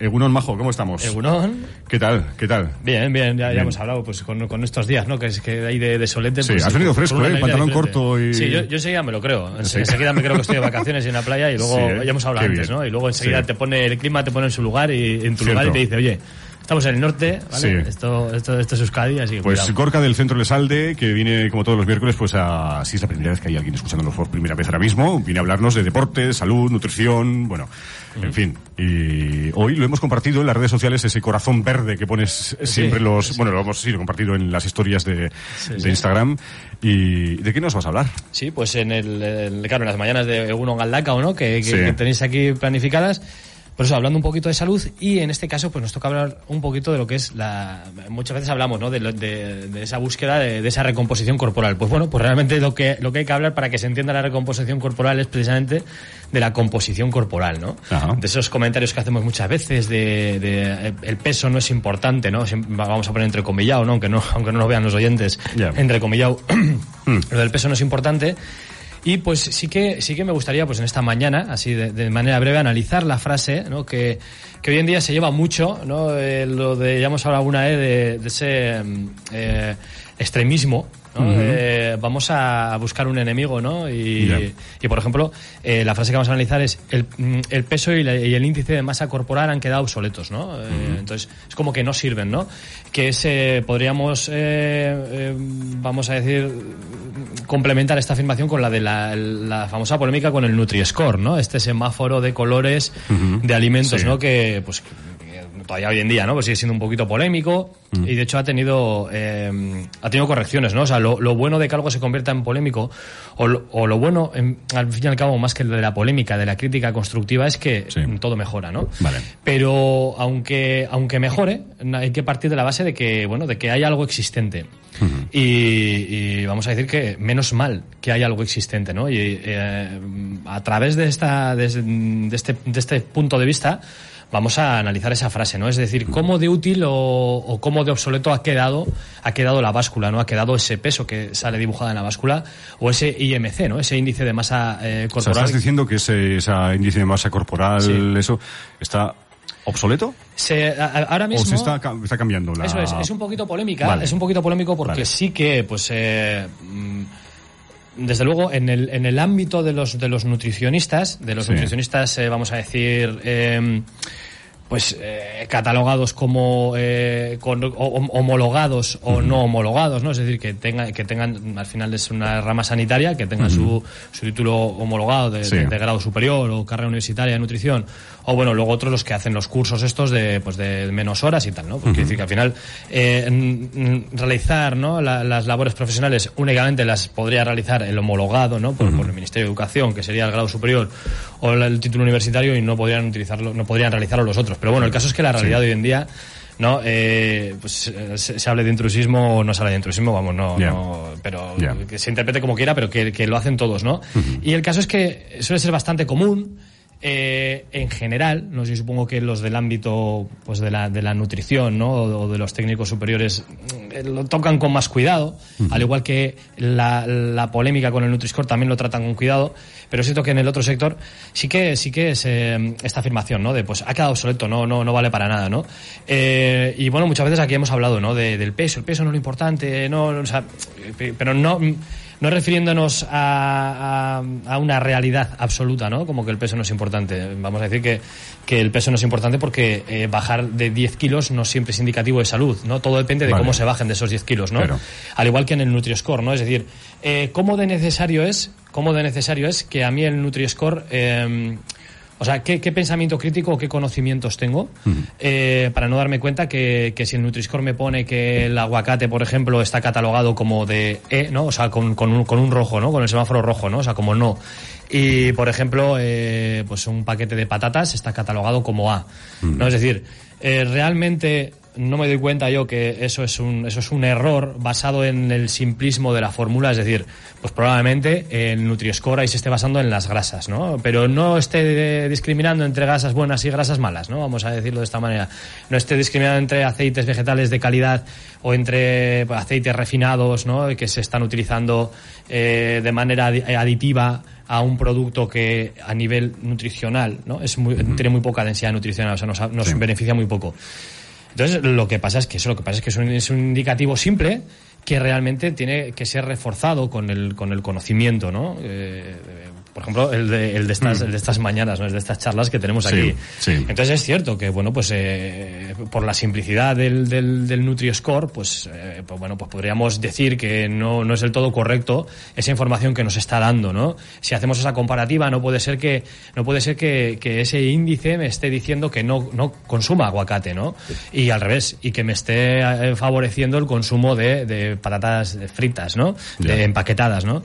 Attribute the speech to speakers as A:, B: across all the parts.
A: Egunon Majo, ¿cómo estamos?
B: Egunon.
A: ¿Qué tal? ¿Qué tal?
B: Bien, bien, ya, ya
A: Bien.
B: hemos hablado pues con, con estos días, ¿no? Que es que hay de, de solete.
A: Sí,
B: pues,
A: has venido fresco, ¿eh? Pantalón
B: diferente.
A: corto y-
B: Sí, yo, yo enseguida me lo creo.
A: Sí.
B: Enseguida me creo que estoy de vacaciones en la playa y luego
A: Sí, ¿eh?
B: ya hemos hablado
A: Qué
B: antes,
A: bien.
B: ¿no? Y luego enseguida
A: Sí.
B: te pone el clima, te pone en su lugar y en tu
A: Cierto.
B: lugar y te dice, oye, estamos en el norte, ¿vale?
A: Sí.
B: Esto, esto, esto es Euskadi, así que
A: Pues
B: cuidado.
A: Gorka del Centro Lesalde, que viene como todos los miércoles, pues a, si es la primera vez que hay alguien escuchándonos por primera vez ahora mismo, viene a hablarnos de deporte, salud, nutrición, bueno, en fin. Y hoy lo hemos compartido en las redes sociales, ese corazón verde que pones siempre los, bueno, lo hemos sí, lo compartido en las historias de. Instagram. ¿Y de qué nos vas a hablar?
B: Sí, pues en el, el- claro, en las mañanas de Uno Galdaca o no, que, que tenéis aquí planificadas. Por eso, hablando un poquito de salud y en este caso, pues nos toca hablar un poquito de lo que es la. Muchas veces hablamos, ¿no? De, lo- de- de esa búsqueda de, de esa recomposición corporal. Pues bueno, pues realmente lo que, lo que hay que hablar para que se entienda la recomposición corporal es precisamente de la composición corporal, ¿no?
A: Ajá.
B: De esos comentarios que hacemos muchas veces de, de, el peso no es importante, ¿no? Vamos a poner entrecomillado, ¿no? Aunque no, aunque no lo vean los oyentes,
A: Ya.
B: entrecomillado. lo del peso no es importante. Y pues sí que sí que me gustaría pues en esta mañana, así de, de manera breve, analizar la frase, ¿no? Que, que hoy en día se lleva mucho, ¿no? Eh, lo de, hemos hablado alguna vez de, de ese mm, eh, extremismo, ¿no? Eh, vamos a buscar un enemigo, ¿no? Y, por ejemplo, eh, la frase que vamos a analizar es el, mm, el peso y, la- y el índice de masa corporal han quedado obsoletos, ¿no? Eh, Entonces, es como que no sirven, ¿no? Que ese podríamos, eh, eh, vamos a decir, complementar esta afirmación con la de la, la famosa polémica con el Nutri-Score, ¿no? Este semáforo de colores de alimentos,
A: Sí.
B: ¿no? Que, pues, todavía hoy en día, ¿no? Pues sigue siendo un poquito polémico y de hecho ha tenido, eh, ha tenido correcciones, ¿no? O sea, lo, lo bueno de que algo se convierta en polémico o lo, o lo bueno, en- al fin y al cabo, más que de la polémica, de la crítica constructiva, es que
A: Sí.
B: todo mejora, ¿no?
A: Vale.
B: Pero aunque, aunque mejore, hay que partir de la base de que, bueno, de que hay algo existente. y, y vamos a decir que menos mal que hay algo existente, ¿no? Y eh, a través de esta, de, de este, de este punto de vista, vamos a analizar esa frase, ¿no? Es decir, cómo de útil o, o cómo de obsoleto ha quedado, ha quedado la báscula, ¿no? Ha quedado ese peso que sale dibujado en la báscula o ese IMC, ¿no? Ese índice de masa eh,
A: O sea,
B: corporal.
A: estás diciendo que ese, índice de masa corporal,
B: Sí.
A: eso, está obsoleto?
B: Se- a- ahora mismo
A: ¿O se está, ca- está cambiando la...?
B: Eso es, es un poquito polémica,
A: Vale.
B: es un poquito polémico porque
A: Vale.
B: sí que, pues, eh, mm, desde luego, en el, en el ámbito de los, de los nutricionistas, de los
A: Sí.
B: nutricionistas, eh, vamos a decir, eh, pues eh, catalogados como eh, con- o- o- homologados o no homologados, ¿no? Es decir, que tengan, que tengan, al final es una rama sanitaria, que tengan su, su título homologado de,
A: Sí.
B: de- de grado superior o carrera universitaria de nutrición, o bueno, luego otros los que hacen los cursos estos de, pues de menos horas y tal, ¿no? Porque decir que al final eh, realizar ¿no? La- las labores profesionales únicamente las podría realizar el homologado, ¿no? Por, por el Ministerio de Educación, que sería el grado superior, o el, título universitario y no podrían utilizarlo, no podrían realizarlo los otros. Pero bueno, el caso es que la realidad de hoy en día no eh, pues eh, se, se hable de intrusismo o no se habla de intrusismo vamos no, no pero que se interprete como quiera pero que, que lo hacen todos no y el caso es que suele ser bastante común eh, en general, no sé, supongo que los del ámbito pues de la, de la nutrición ¿no? o, o de los técnicos superiores eh, lo tocan con más cuidado, al igual que la, la polémica con el Nutri-Score también lo tratan con cuidado, pero es cierto que en el otro sector sí que sí que es eh, esta afirmación, ¿no? De pues ha quedado obsoleto, no, no, no vale para nada, ¿no? Eh, y bueno, muchas veces aquí hemos hablado, ¿no? De- del peso, el peso no es lo importante, no, o sea, pero no no refiriéndonos a, a, a una realidad absoluta, ¿no? Como que el peso no es importante. Vamos a decir que, que el peso no es importante porque eh, bajar de 10 kilos no siempre es indicativo de salud, ¿no? Todo depende de
A: Vale.
B: cómo se bajen de esos 10 kilos, ¿no? Al igual que en el Nutri-Score, ¿no? Es decir, eh, ¿cómo de necesario es, cómo de necesario es que a mí el Nutri-Score, eh, o sea, ¿qué, qué pensamiento crítico o qué conocimientos tengo eh, para no darme cuenta que, que si el Nutri-Score me pone que el aguacate, por ejemplo, está catalogado como de E, ¿no? O sea, con, con, un, con un rojo, ¿no? Con el semáforo rojo, ¿no? O sea, como no. Y, por ejemplo, eh, pues un paquete de patatas está catalogado como A, ¿no? Es decir, eh, realmente no me doy cuenta yo que eso es un eso es un error basado en el simplismo de la fórmula, es decir, pues probablemente el Nutri-Score ahí se esté basando en las grasas, ¿no? Pero no esté discriminando entre grasas buenas y grasas malas, ¿no? Vamos a decirlo de esta manera. No esté discriminando entre aceites vegetales de calidad o entre aceites refinados, ¿no? Que se están utilizando eh, de manera aditiva a un producto que a nivel nutricional, ¿no? Es muy, tiene muy poca densidad nutricional, o sea, nos, nos beneficia muy poco. Entonces, lo que pasa es que eso, lo que pasa es que es un, es un indicativo simple que realmente tiene que ser reforzado con el, con el conocimiento, ¿no? Eh, por ejemplo, el de, el de estas, mm. el de estas mañanas, ¿no? El de estas charlas que tenemos aquí. Entonces es cierto que, bueno, pues eh, por la simplicidad del, del, del Nutri-Score, pues, eh, pues, bueno, pues podríamos decir que no, no es del todo correcto esa información que nos está dando, ¿no? Si hacemos esa comparativa, no puede ser que, no puede ser que, que ese índice me esté diciendo que no, no consuma aguacate, ¿no? Y al revés, y que me esté eh, favoreciendo el consumo de, de patatas fritas, ¿no? De empaquetadas, ¿no?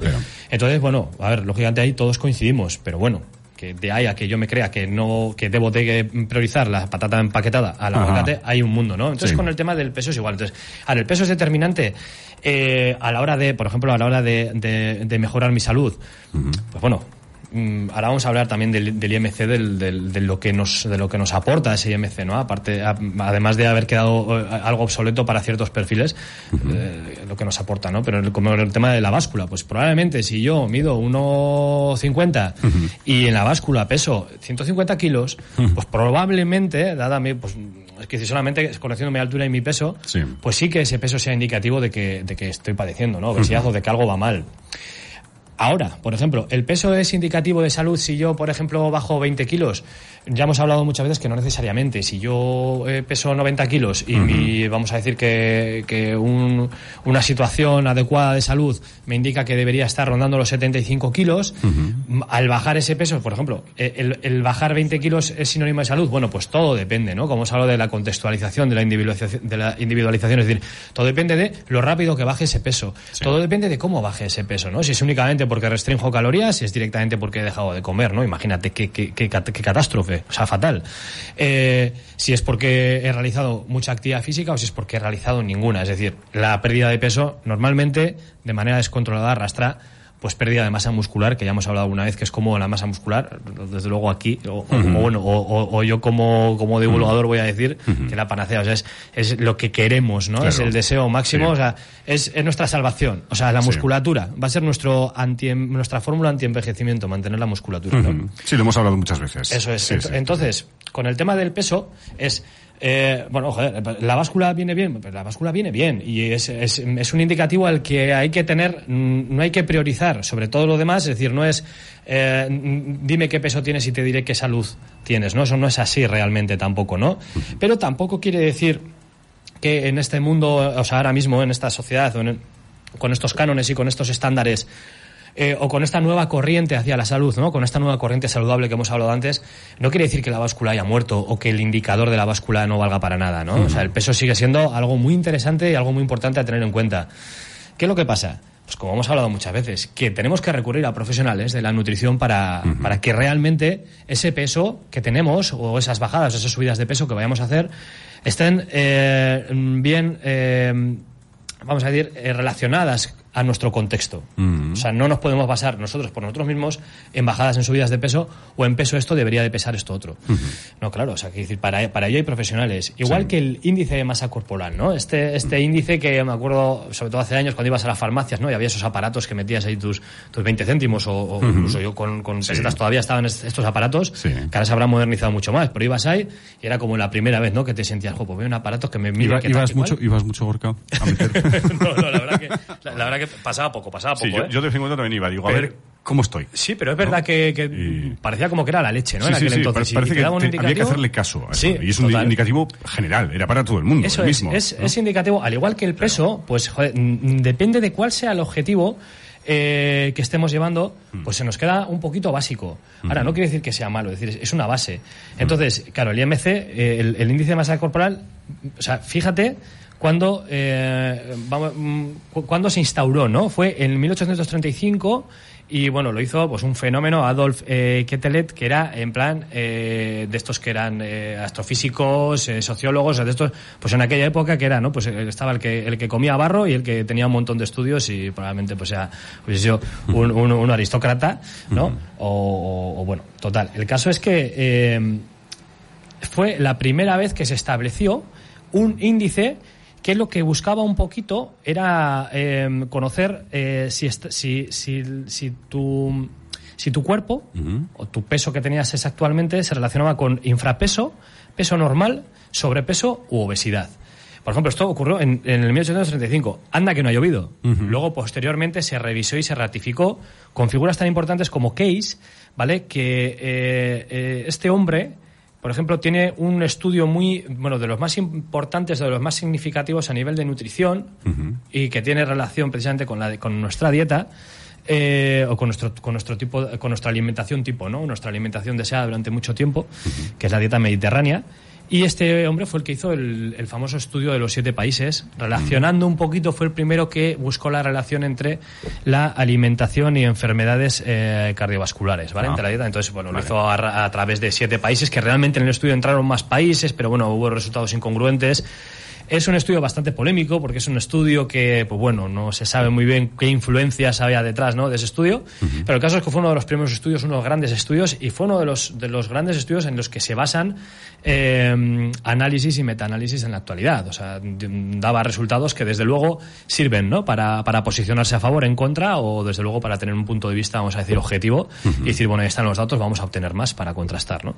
B: Entonces, bueno, a ver, lógicamente ahí todos coincidimos, pero bueno, que de ahí a que yo me crea que no que debo de priorizar la patata empaquetada al aguacate hay un mundo no entonces con el tema del peso es igual. Entonces ahora el peso es determinante eh, a la hora de por ejemplo a la hora de, de, mejorar mi salud. Pues bueno ahora vamos a hablar también del, IMC, del, de lo que nos, de lo que nos aporta ese IMC, ¿no? Aparte, además de haber quedado eh, algo obsoleto para ciertos perfiles, eh, lo que nos aporta, ¿no? Pero como el tema de la báscula, pues probablemente si yo mido 1,50 y en la báscula peso 150 kilos, pues probablemente, dada mi, pues, es que si solamente conociendo mi altura y mi peso, pues sí que ese peso sea indicativo de que, de que estoy padeciendo, ¿no? Obesidad o de que algo va mal. Ahora, por ejemplo, ¿el peso es indicativo de salud si yo, por ejemplo, bajo 20 kilos? Ya hemos hablado muchas veces que no necesariamente. Si yo eh, peso 90 kilos y vamos a decir que, que una situación adecuada de salud me indica que debería estar rondando los 75 kilos, al bajar ese peso, por ejemplo, eh, el, bajar 20 kilos es sinónimo de salud? Bueno, pues todo depende, ¿no? Como os hablo de la contextualización, de la individualización, de la individualización, es decir, todo depende de lo rápido que baje ese peso. Todo depende de cómo baje ese peso, ¿no? Si es únicamente porque restringo calorías, si es directamente porque he dejado de comer, ¿no? Imagínate qué, qué, qué, qué catástrofe, o sea, fatal. Eh, si es porque he realizado mucha actividad física o si es porque he realizado ninguna. Es decir, la pérdida de peso normalmente, de manera descontrolada, arrastra pues pérdida de masa muscular, que ya hemos hablado alguna vez, que es como la masa muscular, desde luego aquí, o, bueno, o, yo como, como divulgador voy a decir que la panacea, o sea, es, es lo que queremos, ¿no? Es el deseo máximo, o sea, es, es, nuestra salvación. O sea, la musculatura va a ser nuestro anti, nuestra fórmula anti-envejecimiento, mantener la musculatura, ¿no?
A: Sí, lo hemos hablado muchas veces.
B: Eso es. Entonces, con el tema del peso, es eh, bueno, joder, la báscula viene bien, la báscula viene bien y es, es, es, un indicativo al que hay que tener, mm, no hay que priorizar sobre todo lo demás, es decir, no es eh, dime qué peso tienes y te diré qué salud tienes, ¿no? Eso no es así realmente tampoco, ¿no? Pero tampoco quiere decir que en este mundo, o sea, ahora mismo en esta sociedad, con estos cánones y con estos estándares eh, o con esta nueva corriente hacia la salud, ¿no? Con esta nueva corriente saludable que hemos hablado antes, no quiere decir que la báscula haya muerto o que el indicador de la báscula no valga para nada, ¿no? O sea, el peso sigue siendo algo muy interesante y algo muy importante a tener en cuenta. ¿Qué es lo que pasa? Pues como hemos hablado muchas veces, que tenemos que recurrir a profesionales de la nutrición para, para que realmente ese peso que tenemos o esas bajadas o esas subidas de peso que vayamos a hacer estén eh, bien, eh, vamos a decir, relacionadas a nuestro contexto. O sea, no nos podemos basar nosotros por nosotros mismos en bajadas en subidas de peso o en peso esto debería de pesar esto otro. No, claro, o sea, que decir, para, para ello hay profesionales. Igual que el índice de masa corporal, ¿no? Este, este índice que me acuerdo, sobre todo hace años, cuando ibas a las farmacias, ¿no? Y había esos aparatos que metías ahí tus, tus 20 céntimos o, incluso yo con, con pesetas todavía estaban estos aparatos, que ahora se habrán modernizado mucho más, pero ibas ahí y era como la primera vez, ¿no? Que te sentías, jo, pues veo un aparato que me mira.
A: ibas, mucho, ibas mucho, Gorka, a meter.
B: no, no, la verdad que, la, la verdad que pasaba poco, pasaba poco.
A: Sí, yo,
B: ¿eh?
A: yo, de vez en cuando también iba, digo, a ver cómo estoy.
B: Sí, pero es verdad que, que y... parecía como que era la leche, ¿no?
A: Sí,
B: en aquel
A: sí,
B: entonces.
A: parece
B: y
A: que
B: un
A: te,
B: indicativo...
A: había que hacerle caso a eso.
B: Sí,
A: y es un indicativo general, era para todo el mundo.
B: Eso
A: el mismo,
B: es,
A: ¿no?
B: es indicativo, al igual que el peso, pues joder, mm, depende de cuál sea el objetivo. Eh, que estemos llevando, pues se nos queda un poquito básico. Ahora, no quiere decir que sea malo, es decir, es una base. Entonces, claro, el IMC, eh, el, el índice de masa corporal, o sea, fíjate cuando, eh, mm, cu- cuando se instauró, ¿no? Fue en 1835 y bueno, lo hizo pues un fenómeno, Adolf eh, Ketelet, que era en plan eh, de estos que eran eh, astrofísicos, eh, sociólogos, de estos, pues en aquella época que era, ¿no? Pues eh, estaba el que, el que comía barro y el que tenía un montón de estudios y probablemente pues sea pues, sido un, un, un aristócrata, ¿no? o, o- o, bueno, total. El caso es que fue la primera vez que se estableció un índice que lo que buscaba un poquito era eh, conocer eh, si, est- si, si, si tu si tu cuerpo o tu peso que tenías es actualmente se relacionaba con infrapeso, peso normal, sobrepeso u obesidad. Por ejemplo, esto ocurrió en, en el 1835. Anda que no ha llovido. Luego, posteriormente, se revisó y se ratificó con figuras tan importantes como Case, ¿vale? Que eh, eh, este hombre, por ejemplo, tiene un estudio muy, bueno, de los más importantes, de los más significativos a nivel de nutrición y que tiene relación precisamente con, la, de- con nuestra dieta. eh, o con nuestro, con nuestro tipo, con nuestra alimentación tipo, ¿no? Nuestra alimentación deseada durante mucho tiempo, que es la dieta mediterránea. Y este hombre fue el que hizo el, el famoso estudio de los siete países, relacionando un poquito, fue el primero que buscó la relación entre la alimentación y enfermedades eh, cardiovasculares, ¿vale?
A: Ah.
B: Entre la dieta. Entonces, bueno, lo hizo a, a través de siete países, que realmente en el estudio entraron más países, pero bueno, hubo resultados incongruentes. Es un estudio bastante polémico porque es un estudio que, pues bueno, no se sabe muy bien qué influencias había detrás ¿no? de ese estudio, pero el caso es que fue uno de los primeros estudios, uno de los grandes estudios y fue uno de los, de los grandes estudios en los que se basan eh, análisis y metaanálisis en la actualidad. O sea, daba resultados que desde luego sirven ¿no? para, para posicionarse a favor, en contra o desde luego para tener un punto de vista, vamos a decir, objetivo y decir, bueno, ahí están los datos, vamos a obtener más para contrastar. ¿no?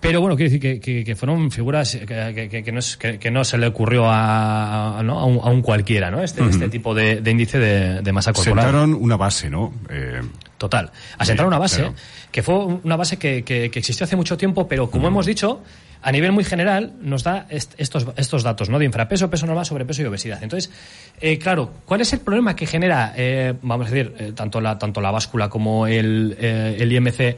B: Pero bueno, quiero decir que, que- que fueron figuras que, que- no, es- que no se le ocurrió a, ¿no? a, un, a un cualquiera, ¿no? Este, este tipo de, de índice de, de masa corporal.
A: Sentaron una base, ¿no? Eh,
B: Total. A sentar una base,
A: claro.
B: que fue una base que, que- que existió hace mucho tiempo, pero como hemos dicho, a nivel muy general nos da est- estos, estos datos, ¿no? De infrapeso, peso normal, sobrepeso y obesidad. Entonces, eh, claro, ¿cuál es el problema que genera, eh, vamos a decir, eh, tanto, la, tanto la báscula como el, el IMC?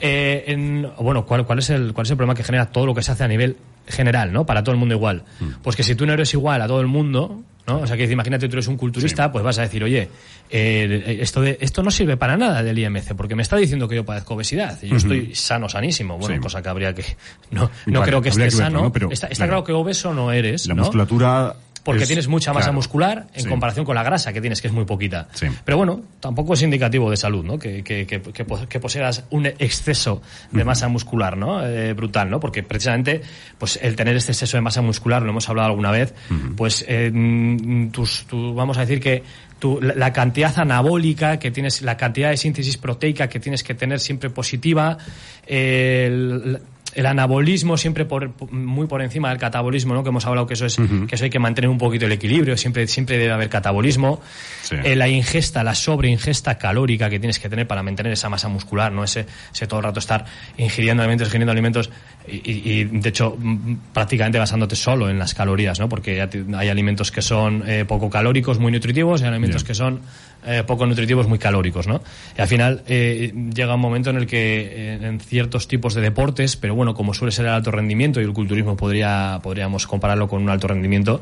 B: Eh, en- bueno, ¿cuál, cuál, es el, ¿cuál es el problema que genera todo lo que se hace a nivel general, ¿no? Para todo el mundo igual. Pues que si tú no eres igual a todo el mundo, ¿no? O sea, que imagínate tú eres un culturista, pues vas a decir, oye, eh, esto, de, esto no sirve para nada del IMC, porque me está diciendo que yo padezco obesidad y yo estoy sano, sanísimo. Bueno,
A: Sí.
B: cosa que habría que... No, no
A: Vale,
B: creo que esté
A: que verlo,
B: sano.
A: ¿no? Pero,
B: está está
A: claro.
B: claro que obeso no eres,
A: la musculatura.
B: Porque
A: es-
B: tienes mucha masa
A: claro,
B: muscular en
A: sí.
B: comparación con la grasa que tienes, que es muy poquita.
A: Sí.
B: Pero bueno, tampoco es indicativo de salud, ¿no? Que, que, que, que pos- que poseas un exceso de masa muscular, ¿no? Eh, brutal, ¿no? Porque precisamente, pues el tener este exceso de masa muscular, lo hemos hablado alguna vez, pues eh, mm, tus, tu- vamos a decir que tu, la, la cantidad anabólica que tienes, la cantidad de síntesis proteica que tienes que tener siempre positiva, eh, el, el anabolismo siempre por, muy por encima del catabolismo, ¿no? Que hemos hablado que eso es que eso hay que mantener un poquito el equilibrio, siempre siempre debe haber catabolismo.
A: Sí.
B: Eh, la ingesta, la sobreingesta calórica que tienes que tener para mantener esa masa muscular, no ese, ese todo el rato estar ingiriendo alimentos, ingiriendo alimentos y, de hecho mm, prácticamente basándote solo en las calorías, ¿no? Porque hay alimentos que son eh, poco calóricos, muy nutritivos, y hay alimentos que son eh, poco nutritivos, muy calóricos, ¿no? Y al final eh, llega un momento en el que eh, en ciertos tipos de deportes, pero bueno, como suele ser el alto rendimiento y el culturismo podría podríamos compararlo con un alto rendimiento,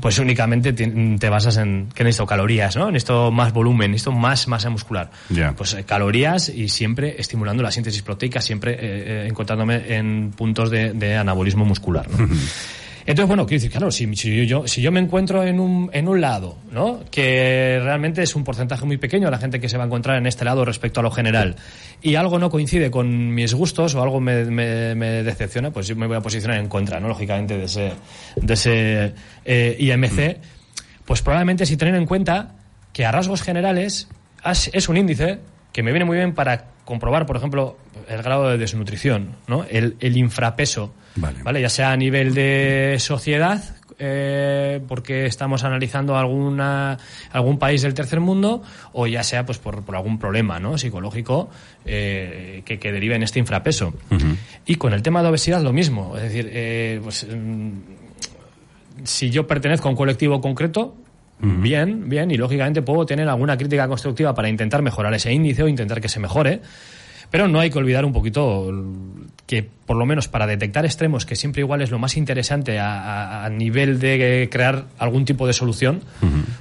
B: pues únicamente ti- te basas en que necesito calorías, ¿no? Necesito más volumen, necesito más masa muscular. Pues eh, calorías y siempre estimulando la síntesis proteica, siempre encontrándome en puntos de, de anabolismo muscular, ¿no? Entonces, bueno, quiero decir, claro, si, si yo, si yo me encuentro en un, en un lado, ¿no? Que realmente es un porcentaje muy pequeño la gente que se va a encontrar en este lado respecto a lo general, y algo no coincide con mis gustos o algo me, me, me decepciona, pues yo me voy a posicionar en contra, ¿no? Lógicamente, de ese, de ese eh, IMC, pues probablemente si tener en cuenta que a rasgos generales es un índice que me viene muy bien para comprobar, por ejemplo, el grado de desnutrición, ¿no? El, el infrapeso,
A: Vale.
B: Ya sea a nivel de sociedad, eh, porque estamos analizando alguna algún país del tercer mundo, o ya sea pues por, por algún problema, ¿no? Psicológico eh, que, que derive en este infrapeso. Y con el tema de obesidad lo mismo, es decir, eh, pues mm, si yo pertenezco a un colectivo concreto, bien, bien, y lógicamente puedo tener alguna crítica constructiva para intentar mejorar ese índice o intentar que se mejore, pero no hay que olvidar un poquito que, por lo menos para detectar extremos, que siempre igual es lo más interesante a, a- a nivel de crear algún tipo de solución,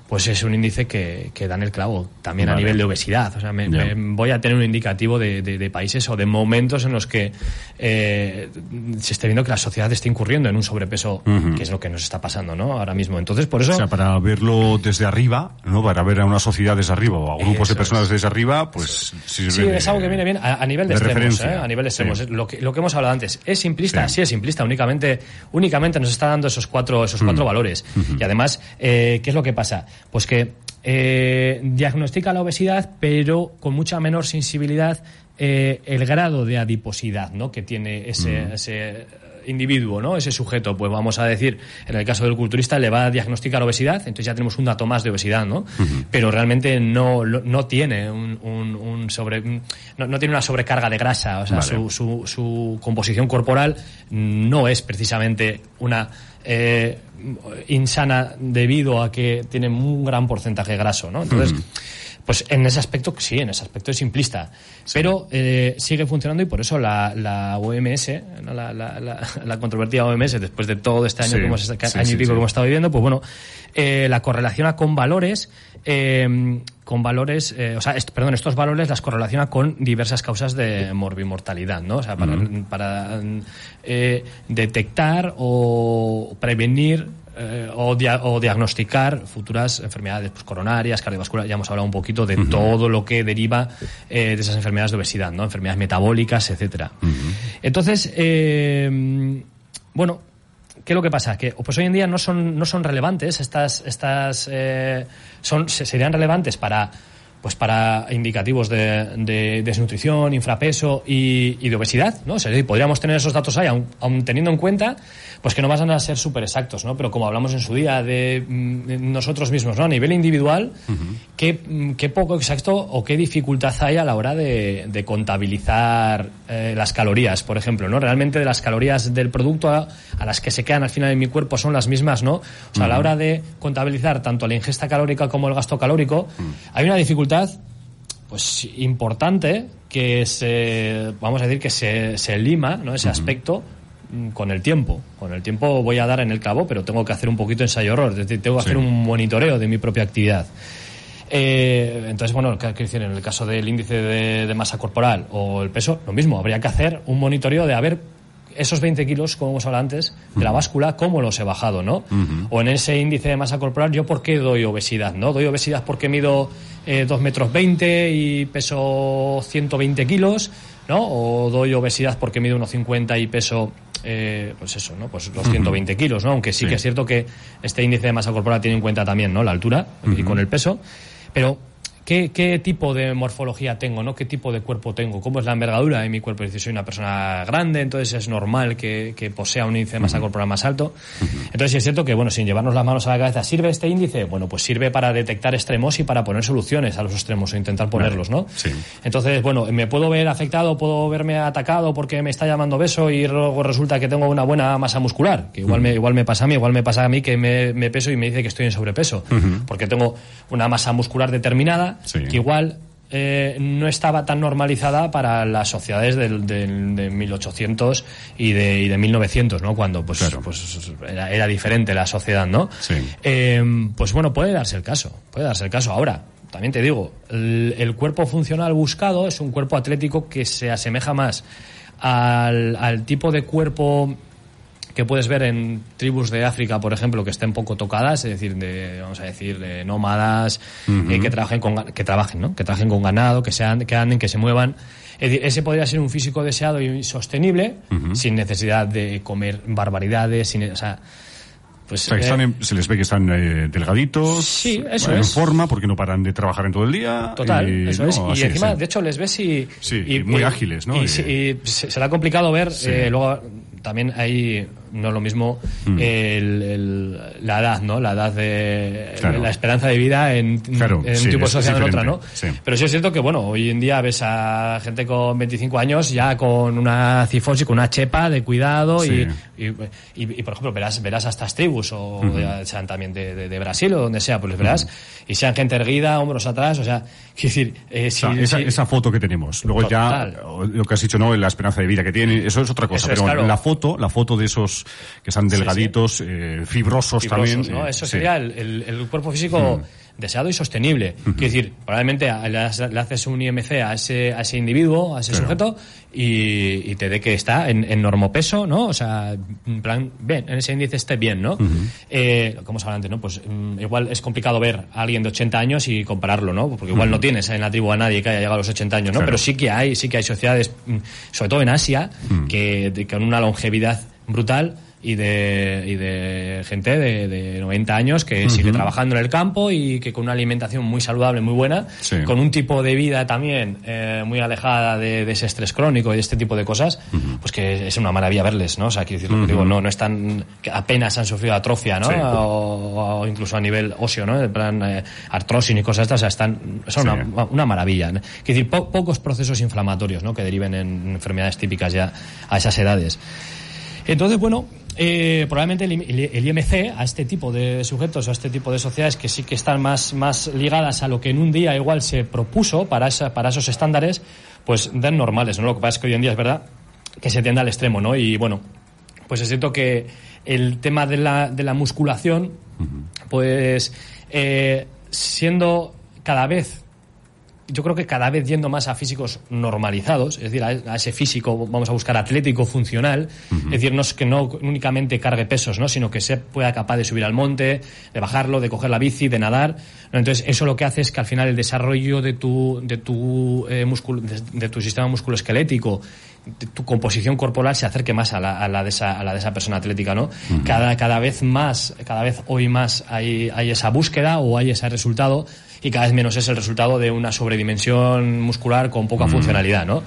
B: pues es un índice que, que da en el clavo, también a nivel de obesidad. O sea, me, voy a tener un indicativo de, de- de países o de momentos en los que eh, se esté viendo que la sociedad está incurriendo en un sobrepeso, que es lo que nos está pasando, ¿no? Ahora mismo. Entonces, por eso.
A: O sea, para verlo desde arriba, ¿no? Para ver a una sociedad desde arriba o a grupos
B: Eso
A: de personas
B: es.
A: desde arriba, pues sirve
B: Sí,
A: de-
B: es algo que viene bien a, a nivel de,
A: de
B: extremos,
A: referencia.
B: ¿eh? a nivel de extremos.
A: Sí.
B: Lo, que, lo que hemos hablado antes. ¿Es simplista?
A: Sí.
B: Sí, es simplista. Únicamente, únicamente nos está dando esos cuatro, esos
A: Mm.
B: cuatro valores. Y además, eh, ¿qué es lo que pasa? Pues que eh, diagnostica la obesidad, pero con mucha menor sensibilidad eh, el grado de adiposidad ¿no? que tiene ese,
A: Mm.
B: ese individuo, ¿no? Ese sujeto, pues vamos a decir, en el caso del culturista le va a diagnosticar obesidad, entonces ya tenemos un dato más de obesidad, ¿no? Pero realmente no, no tiene un, un- un sobre, no, no tiene una sobrecarga de grasa, o sea,
A: Vale.
B: su, su, su composición corporal no es precisamente una eh, insana debido a que tiene un gran porcentaje graso, ¿no? Entonces, pues en ese aspecto, sí, en ese aspecto es simplista. Pero eh, sigue funcionando y por eso la, la OMS, ¿no? la, la, la, la controvertida OMS, después de todo este año,
A: Sí,
B: que hemos,
A: sí,
B: año y pico que hemos estado viviendo, pues bueno, eh, la correlaciona con valores, eh, con valores, eh, o sea, est- perdón, estos valores las correlaciona con diversas causas de morbimortalidad, ¿no? O sea, para, para eh, detectar o prevenir eh, o, dia- o diagnosticar futuras enfermedades pues, coronarias, cardiovasculares. Ya hemos hablado un poquito de todo lo que deriva eh, de esas enfermedades de obesidad, ¿no? Enfermedades metabólicas, etcétera. Entonces, eh, bueno, ¿qué es lo que pasa? Que pues hoy en día no son, no son relevantes estas, estas eh, son, se- serían relevantes para pues para indicativos de, de desnutrición, infrapeso y, y de obesidad, ¿no? O sea, podríamos tener esos datos ahí, aun, aun teniendo en cuenta pues que no van a ser súper exactos, ¿no? Pero como hablamos en su día de, mm, de nosotros mismos, ¿no? A nivel individual, ¿qué, mm, qué poco exacto o qué dificultad hay a la hora de, de contabilizar eh, las calorías, por ejemplo, ¿no? Realmente de las calorías del producto a, a las que se quedan al final en mi cuerpo son las mismas, ¿no? O sea, a la hora de contabilizar tanto la ingesta calórica como el gasto calórico, hay una dificultad pues importante que se vamos a decir que se, se lima ¿no? ese aspecto mm, con el tiempo. Con el tiempo voy a dar en el cabo, pero tengo que hacer un poquito ensayo-error. Es decir, tengo que
A: Sí.
B: hacer un monitoreo de mi propia actividad. Eh, entonces, bueno, ¿qué quiero decir? En el caso del índice de, de masa corporal o el peso, lo mismo. Habría que hacer un monitoreo de a ver esos 20 kilos, como hemos hablado antes, de la báscula, cómo los he bajado, ¿no? O en ese índice de masa corporal, ¿yo por qué doy obesidad, no? Doy obesidad porque mido eh, 2 metros 20 y peso 120 kilos, ¿no? O doy obesidad porque mido 1,50 y peso, eh, pues eso, ¿no? Pues los 120 kilos, ¿no? Aunque sí,
A: Sí.
B: que es cierto que este índice de masa corporal tiene en cuenta también, ¿no? La altura y con el peso. Pero, ¿qué, qué tipo de morfología tengo, no? ¿Qué tipo de cuerpo tengo? ¿Cómo es la envergadura de mi cuerpo? Es decir, soy una persona grande, entonces es normal que, que posea un índice de masa corporal más alto. Entonces, es cierto que, bueno, sin llevarnos las manos a la cabeza, ¿sirve este índice? Bueno, pues sirve para detectar extremos y para poner soluciones a los extremos o intentar ponerlos, ¿no?
A: Sí.
B: Entonces, bueno, me puedo ver afectado, puedo verme atacado porque me está llamando beso y luego resulta que tengo una buena masa muscular, que igual me, igual me pasa a mí, igual me pasa a mí que me, me peso y me dice que estoy en sobrepeso, porque tengo una masa muscular determinada
A: Sí.
B: que igual eh, no estaba tan normalizada para las sociedades del, del- de 1800 y de, y de 1900, ¿no? Cuando pues,
A: Claro.
B: pues era, era diferente la sociedad, ¿no?
A: Sí.
B: Eh, pues bueno, puede darse el caso, puede darse el caso. Ahora, también te digo, el, el cuerpo funcional buscado es un cuerpo atlético que se asemeja más al, al tipo de cuerpo que puedes ver en tribus de África, por ejemplo, que estén poco tocadas, es decir, de, vamos a decir, de nómadas, eh, que trabajen con, que trabajen, ¿no? Que trabajen con ganado, que sean, que anden, que se muevan. Es decir, ese podría ser un físico deseado y sostenible, sin necesidad de comer barbaridades, sin, o sea, pues,
A: O sea, que
B: eh,
A: están en- se les ve que están eh, delgaditos,
B: Sí, eso
A: en
B: es.
A: forma, porque no paran de trabajar en todo el día.
B: Total,
A: y,
B: eso
A: no,
B: es. Y encima, de hecho, les ves y...
A: Sí, y muy ágiles, ¿no?
B: Y, será complicado ver,
A: Sí.
B: eh, luego también hay, no es lo mismo,
A: Mm.
B: el- el- la edad, ¿no? La edad de...
A: Claro.
B: La esperanza de vida en,
A: Claro,
B: en
A: sí,
B: un tipo sociedad en otra, ¿no?
A: sí.
B: Pero sí es cierto que, bueno, hoy en día ves a gente con 25 años ya con una cifosis, con una chepa de cuidado
A: Sí.
B: y, y, y- y, por ejemplo, verás, verás a estas tribus, o ya sean también de, de- de Brasil o donde sea, pues verás, y sean gente erguida, hombros atrás, o sea, quiero decir, eh,
A: O
B: si,
A: sea, esa,
B: si-
A: esa foto que tenemos. Luego
B: Total.
A: ya, lo que has dicho, ¿no? La esperanza de vida que tiene, eso es otra cosa.
B: Eso es,
A: pero
B: claro.
A: la foto, la foto de esos que están delgaditos, eh, fibrosos, también.
B: ¿no? Eso sería el, el, cuerpo físico mm. deseado y sostenible. Quiero decir, probablemente le, haces un IMC a ese, a ese individuo, a ese sujeto, y, te dé que está en, en normopeso, ¿no? O sea, en plan, bien, en ese índice esté bien, ¿no? eh, como os antes, ¿no? Pues mm, igual es complicado ver a alguien de 80 años y compararlo, ¿no? Porque igual no tienes en la tribu a nadie que haya llegado a los 80 años, ¿no? Pero sí que hay, sí que hay sociedades, mm, sobre todo en Asia, que con una longevidad brutal y de, y de gente de, de 90 años que sigue trabajando en el campo y que con una alimentación muy saludable, muy buena, con un tipo de vida también eh, muy alejada de, ese estrés crónico y de este tipo de cosas, pues que es una maravilla verles, ¿no? O sea, quiero decir, lo que digo, no, no están, que apenas han sufrido atrofia, ¿no? O, incluso a nivel óseo, ¿no? En plan, eh, artrosis y cosas estas, o sea, están, son una, una, maravilla. Quiero decir, pocos procesos inflamatorios, ¿no? Que deriven en enfermedades típicas ya a esas edades. Entonces, bueno, eh, probablemente el, IMC a este tipo de sujetos o a este tipo de sociedades que sí que están más, más ligadas a lo que en un día igual se propuso para, esa, para esos estándares, pues den normales, ¿no? Lo que pasa es que hoy en día es verdad que se tiende al extremo, ¿no? Y bueno, pues es cierto que el tema de la, de la musculación, pues eh, siendo cada vez yo creo que cada vez yendo más a físicos normalizados, es decir, a, ese físico, vamos a buscar atlético, funcional, es decir, no es que no únicamente cargue pesos, ¿no? sino que se pueda capaz de subir al monte, de bajarlo, de coger la bici, de nadar. Entonces, eso lo que hace es que al final el desarrollo de tu, de tu, eh, de, tu sistema musculoesquelético, de tu composición corporal se acerque más a la, a la, de, esa, a la de esa persona atlética, ¿no? cada, cada vez más, cada vez hoy más hay, hay esa búsqueda o hay ese resultado y cada vez menos es el resultado de una sobredimensión muscular con poca funcionalidad, ¿no?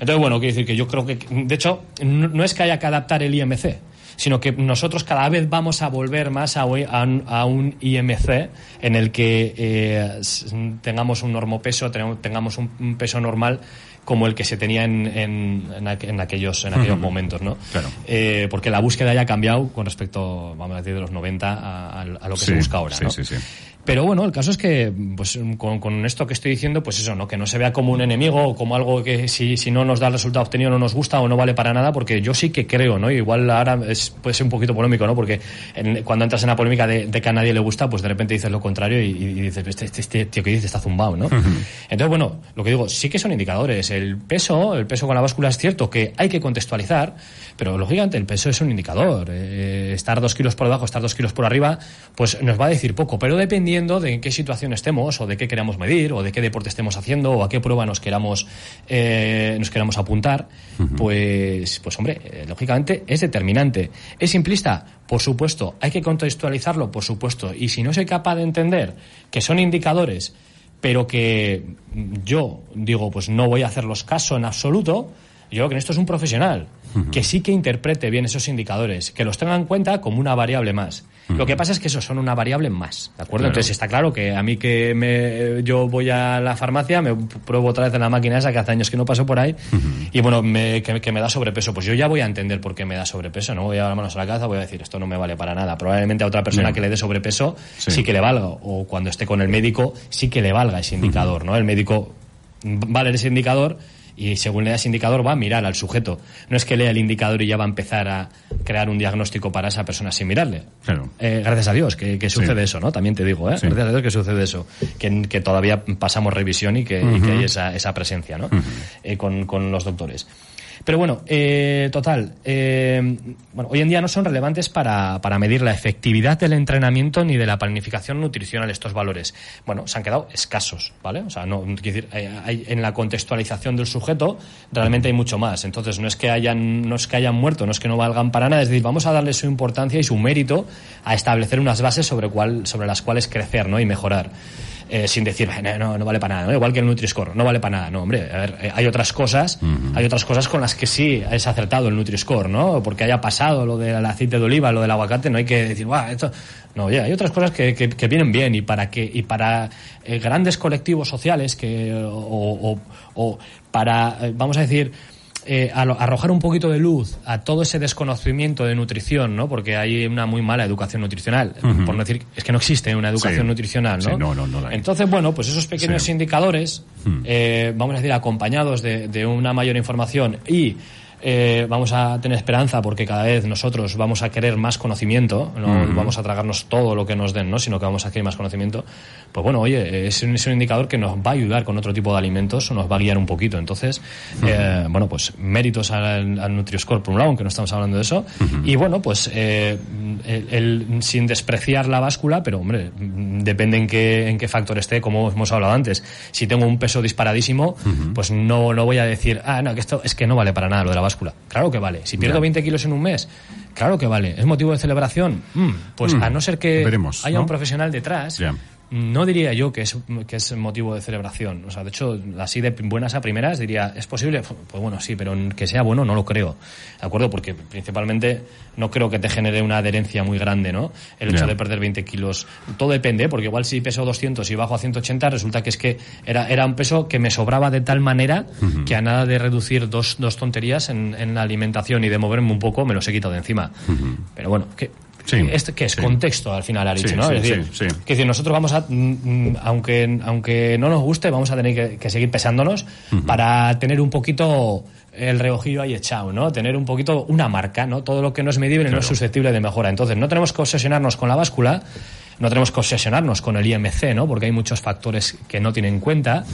B: Entonces, bueno, quiero decir que yo creo que, de hecho, no es que haya que adaptar el IMC, sino que nosotros cada vez vamos a volver más a, un IMC en el que eh, tengamos un normopeso, tengamos un peso normal como el que se tenía en, en, aquellos, en aquellos momentos, ¿no?
A: Claro.
B: Eh, porque la búsqueda ya ha cambiado con respecto, vamos a decir, de los 90 a, a lo que se busca ahora, ¿no?
A: Sí, sí, sí.
B: Pero bueno, el caso es que, pues, con, con, esto que estoy diciendo, pues eso, ¿no? Que no se vea como un enemigo o como algo que si, si no nos da el resultado obtenido no nos gusta o no vale para nada, porque yo sí que creo, ¿no? Igual ahora es, puede ser un poquito polémico, ¿no? Porque cuando entras en la polémica de, de, que a nadie le gusta, pues de repente dices lo contrario y, y dices, este, este, este, tío que dice está zumbado, ¿no? Entonces, bueno, lo que digo, sí que son indicadores. El peso, el peso con la báscula es cierto que hay que contextualizar, pero lógicamente el peso es un indicador. Eh, estar dos kilos por debajo, estar dos kilos por arriba, pues nos va a decir poco, pero dependiendo de en qué situación estemos o de qué queramos medir o de qué deporte estemos haciendo o a qué prueba nos queramos eh, nos queramos apuntar, pues pues hombre, eh, lógicamente es determinante. ¿Es simplista? Por supuesto. ¿Hay que contextualizarlo? Por supuesto. Y si no soy capaz de entender que son indicadores, pero que yo digo, pues no voy a hacerlos caso en absoluto, yo creo que esto es un profesional que sí que interprete bien esos indicadores, que los tenga en cuenta como una variable más. Lo que pasa es que eso son una variable más, ¿de acuerdo? Entonces está claro que a mí que me, yo voy a la farmacia, me pruebo otra vez en la máquina esa que hace años que no paso por ahí, y bueno, me, que, me da sobrepeso. Pues yo ya voy a entender por qué me da sobrepeso, no voy a dar manos a la cabeza, voy a decir, esto no me vale para nada. Probablemente a otra persona que le dé sobrepeso sí. que le valga, o cuando esté con el médico sí que le valga ese indicador, ¿no? El médico vale ese indicador y según lea ese indicador va a mirar al sujeto. No es que lea el indicador y ya va a empezar a crear un diagnóstico para esa persona sin mirarle. Eh, gracias a Dios que, sucede eso, ¿no? También te digo, ¿eh? Gracias a Dios que sucede eso. Que, todavía pasamos revisión y que, hay esa, esa presencia, ¿no? Eh, con, con los doctores. Pero bueno, eh, total, eh, bueno, hoy en día no son relevantes para, para, medir la efectividad del entrenamiento ni de la planificación nutricional estos valores. Bueno, se han quedado escasos, ¿vale? O sea, no, quiero decir, hay, en la contextualización del sujeto realmente hay mucho más. Entonces, no es que hayan, no es que hayan muerto, no es que no valgan para nada, es decir, vamos a darle su importancia y su mérito a establecer unas bases sobre, cuál, sobre las cuales crecer, ¿no? Y mejorar. Eh, sin decir, no, no vale para nada, igual que el Nutri-Score, no vale para nada, no, hombre, a ver, eh, hay otras cosas, hay otras cosas con las que sí es acertado el Nutri-Score, ¿no? Porque haya pasado lo del aceite de oliva, lo del aguacate, no hay que decir, Buah, esto... No, ya, hay otras cosas que, que, vienen bien y para que y para eh, grandes colectivos sociales que o, o para vamos a decir eh, arrojar un poquito de luz a todo ese desconocimiento de nutrición, ¿no? Porque hay una muy mala educación nutricional. Por no decir, es que no existe una educación nutricional, ¿no? Entonces, bueno, pues esos pequeños indicadores, eh, vamos a decir, acompañados de, una mayor información y eh, vamos a tener esperanza porque cada vez nosotros vamos a querer más conocimiento, no vamos a tragarnos todo lo que nos den, ¿no? sino que vamos a querer más conocimiento, pues bueno, oye, es un, es un indicador que nos va a ayudar con otro tipo de alimentos o nos va a guiar un poquito. Entonces, eh, bueno, pues méritos al, al por un lado, aunque no estamos hablando de eso, y bueno, pues eh, el, el- sin despreciar la báscula, pero hombre, depende en qué, en qué factor esté, como hemos hablado antes. Si tengo un peso disparadísimo, pues no, no voy a decir, ah, no, que esto es que no vale para nada lo de la báscula. Claro que vale. Si pierdo
A: Ya.
B: 20 kilos en un mes, claro que vale. ¿Es motivo de celebración? Mm, pues
A: Mm,
B: a no ser que
A: veremos,
B: haya
A: ¿no?
B: un profesional detrás,
A: Ya.
B: No diría yo que es, que es motivo de celebración. O sea, de hecho, así de buenas a primeras diría, ¿es posible? Pues bueno, sí, pero que sea bueno no lo creo. ¿De acuerdo? Porque principalmente no creo que te genere una adherencia muy grande, ¿no? El hecho de perder 20 kilos. Todo depende, porque igual si peso 200 y bajo a 180, resulta que es que era, era un peso que me sobraba de tal manera que a nada de reducir dos, dos tonterías en, en la alimentación y de moverme un poco, me los he quitado de encima. Pero bueno, que...
A: Sí,
B: este, que es
A: sí.
B: contexto al final, ha dicho,
A: Sí,
B: ¿no? es decir, que decir, nosotros vamos a, mm, mm, aunque, aunque no nos guste, vamos a tener que, que seguir pesándonos para tener un poquito el reojillo ahí echado, ¿no? Tener un poquito una marca, ¿no? Todo lo que no es medible no
A: Claro.
B: es susceptible de mejora. Entonces, no tenemos que obsesionarnos con la báscula, no tenemos que obsesionarnos con el IMC, ¿no? Porque hay muchos factores que no tienen en cuenta.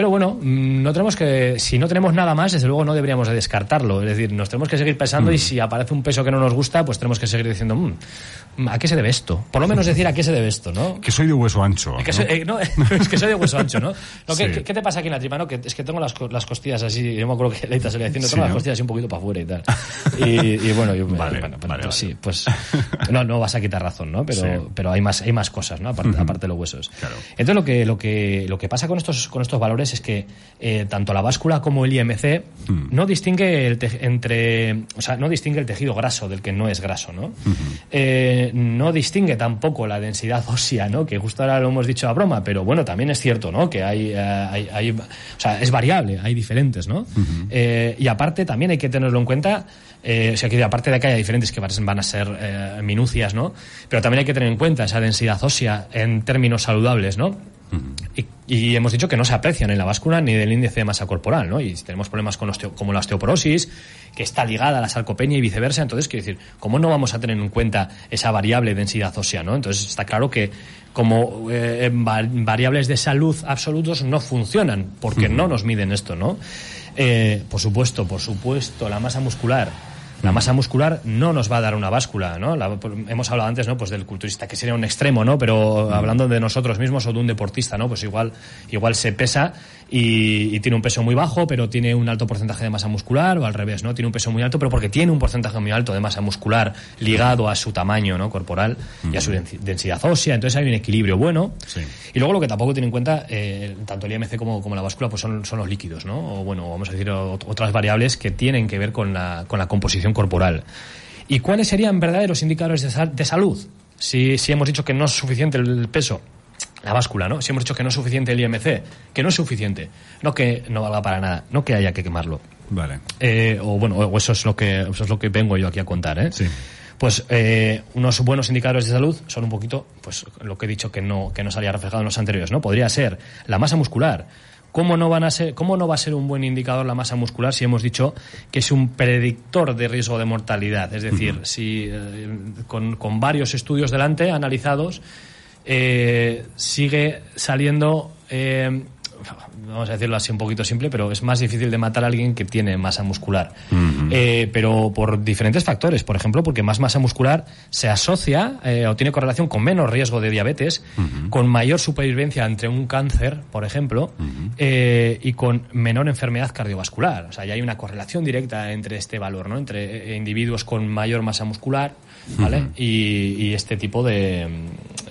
B: Pero bueno, mm, no tenemos que, si no tenemos nada más, desde luego no deberíamos de descartarlo. Es decir, nos tenemos que seguir pesando y si aparece un peso que no nos gusta, pues tenemos que seguir diciendo, "Mm, ¿a qué se debe esto? Por lo menos decir a qué se debe esto, ¿no?
A: Que soy de hueso ancho.
B: Es que, soy, eh, no, es que soy de hueso ancho, ¿no?
A: Sí.
B: ¿qué, qué te pasa aquí en la tripa? No? Que es que tengo las, las costillas así, yo me acuerdo que Leita se le decía,
A: Sí,
B: tengo las costillas así un poquito para afuera y tal. Y, y bueno, yo,
A: Vale,
B: bueno,
A: vale,
B: pues,
A: vale.
B: sí, pues no, no vas a quitar razón, ¿no? Pero,
A: Sí.
B: pero hay más, hay más cosas, ¿no? Aparte, aparte de los huesos.
A: Claro.
B: Entonces lo que, lo que, lo que pasa con estos, con estos valores es que eh, tanto la báscula como el IMC
A: Mm.
B: no distingue el entre, o sea, no distingue el tejido graso del que no es graso, ¿no? Eh, no distingue tampoco la densidad ósea, ¿no? Que justo ahora lo hemos dicho a broma, pero bueno, también es cierto, ¿no? Que hay, eh, hay, hay- o sea, es variable, hay diferentes, ¿no? Eh, y aparte también hay que tenerlo en cuenta, eh, o sea, que aparte de que haya diferentes que van a ser eh, minucias, ¿no? Pero también hay que tener en cuenta esa densidad ósea en términos saludables, ¿no? Y, y hemos dicho que no se aprecian en la báscula ni del índice de masa corporal, ¿no? Y si tenemos problemas con osteo- como la osteoporosis, que está ligada a la sarcopenia y viceversa, entonces quiero decir, ¿cómo no vamos a tener en cuenta esa variable densidad ósea, ¿no? Entonces está claro que como eh, va- variables de salud absolutos no funcionan porque no nos miden esto, ¿no? Eh, por supuesto, por supuesto, la masa muscular. La masa muscular no nos va a dar una báscula, ¿no? La- hemos hablado antes, ¿no? Pues del culturista, que sería un extremo, ¿no? Pero hablando de nosotros mismos o de un deportista, ¿no? Pues igual, igual se pesa y, y tiene un peso muy bajo, pero tiene un alto porcentaje de masa muscular, o al revés, ¿no? Tiene un peso muy alto, pero porque tiene un porcentaje muy alto de masa muscular ligado a su tamaño, ¿no? Corporal y a su densi- densidad ósea. Entonces hay un equilibrio bueno.
A: Sí.
B: Y luego lo que tampoco tiene en cuenta, eh, tanto el IMC como, como la báscula, pues son, son los líquidos, ¿no? O bueno, vamos a decir ot- otras variables que tienen que ver con la, con la composición corporal. ¿Y cuáles serían verdaderos indicadores de, sal- de salud? Si, si hemos dicho que no es suficiente el peso, la báscula, ¿no? Si hemos dicho que no es suficiente el IMC, que no es suficiente, no que no valga para nada, no que haya que quemarlo.
A: Vale.
B: Eh, o bueno, o eso es lo que eso es lo que vengo yo aquí a contar, ¿eh?
A: Sí.
B: Pues eh, unos buenos indicadores de salud son un poquito, pues lo que he dicho que no que no salía reflejado en los anteriores, ¿no? Podría ser la masa muscular. ¿Cómo no, van a ser, ¿Cómo no va a ser un buen indicador la masa muscular si hemos dicho que es un predictor de riesgo de mortalidad? Es decir, si eh, con, con varios estudios delante analizados eh, sigue saliendo, eh, vamos a decirlo así un poquito simple, pero es más difícil de matar a alguien que tiene masa muscular. Eh, pero por diferentes factores. Por ejemplo, porque más masa muscular se asocia eh, o tiene correlación con menos riesgo de diabetes, con mayor supervivencia ante un cáncer, por ejemplo, y con menor enfermedad cardiovascular. O sea, ya hay una correlación directa entre este valor, ¿no? Entre individuos con mayor masa muscular, ¿vale? y, y este tipo de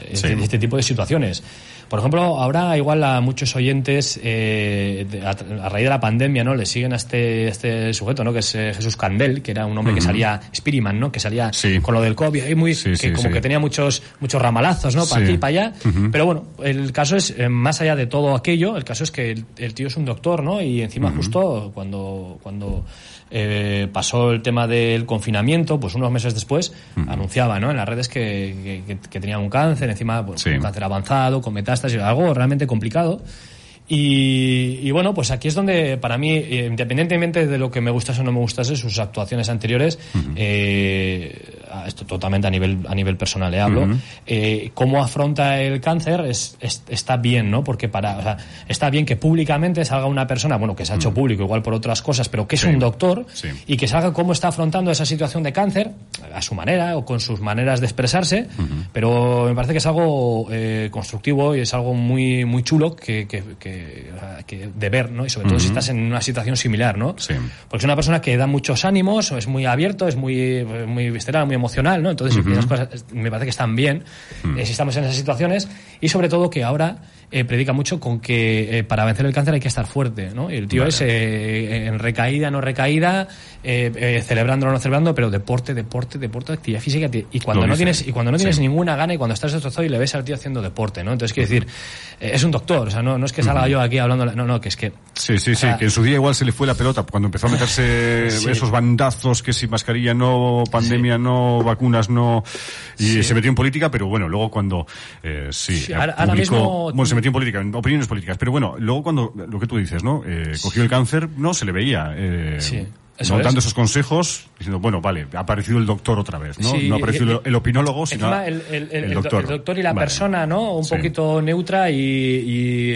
B: mm,
A: Sí.
B: este, este tipo de situaciones. Por ejemplo, ahora igual a muchos oyentes, eh, a, a raíz de la pandemia, ¿no? Le siguen a este, este sujeto, ¿no? Que es eh, Jesús Candel, que era un hombre que salía, Spiriman, ¿no? Que salía
A: Sí.
B: con lo del COVID, y muy,
A: Sí,
B: que como que tenía muchos, muchos ramalazos, ¿no? Para aquí y para allá. Pero bueno, el caso es, eh, más allá de todo aquello, el caso es que el, el tío es un doctor, ¿no? Y encima justo cuando, cuando eh, pasó el tema del confinamiento, pues unos meses después, anunciaba, ¿no? En las redes que, que- que tenía un cáncer, encima, pues,
A: Sí.
B: un cáncer avanzado, con metástasis, algo realmente complicado. Y, y, bueno, pues aquí es donde para mí, eh, independientemente de lo que me gustase o no me gustase, sus actuaciones anteriores, eh, esto totalmente a nivel, a nivel personal le hablo, eh, cómo afronta el cáncer es, es- está bien, ¿no? Porque para, o sea, está bien que públicamente salga una persona, bueno, que se ha hecho público igual por otras cosas, pero que es
A: Sí.
B: un doctor
A: Sí.
B: y que salga cómo está afrontando esa situación de cáncer a su manera o con sus maneras de expresarse, pero me parece que es algo eh, constructivo y es algo muy muy chulo que, que, que, que de ver, ¿no? Y sobre todo si estás en una situación similar, ¿no?
A: Sí.
B: Porque es una persona que da muchos ánimos, es muy abierto, es muy, muy visceral, muy emocional, ¿no? Entonces, esas cosas me parece que están bien eh, si estamos en esas situaciones y sobre todo que ahora eh, predica mucho con que eh, para vencer el cáncer hay que estar fuerte, ¿no? Y el tío
A: Vale.
B: es eh, en recaída, no recaída, eh, eh, celebrando o no celebrando, pero deporte, deporte, deporte, actividad física. Y cuando no tienes y cuando no tienes
A: Sí.
B: ninguna gana y cuando estás destrozado y le ves al tío haciendo deporte, ¿no? Entonces, quiero decir, eh, es un doctor, o sea, no, no es que salga yo aquí hablando, no, no, que es que
A: Sí, sí, sí,
B: sea,
A: que en su día igual se le fue la pelota cuando empezó a meterse
B: Sí.
A: esos bandazos que si mascarilla no, pandemia no, vacunas no, y
B: Sí.
A: se metió en política, pero bueno, luego cuando, sí,
B: Sí, ahora- ahora
A: publicó-
B: mismo-
A: bueno, se metió en política, en opiniones políticas, pero bueno, luego cuando, lo que tú dices, ¿no? Eh, cogió el cáncer, no se le veía, eh,
B: Sí, eso
A: no
B: es.
A: dando esos consejos, diciendo, bueno, vale, ha aparecido el doctor otra vez, ¿no?
B: Sí,
A: no ha aparecido
B: y-
A: el, el opinólogo, sino
B: el, el- el-
A: el
B: el do-
A: doctor.
B: el doctor y la
A: Vale.
B: persona, ¿no? Un
A: Sí.
B: poquito neutra y, y,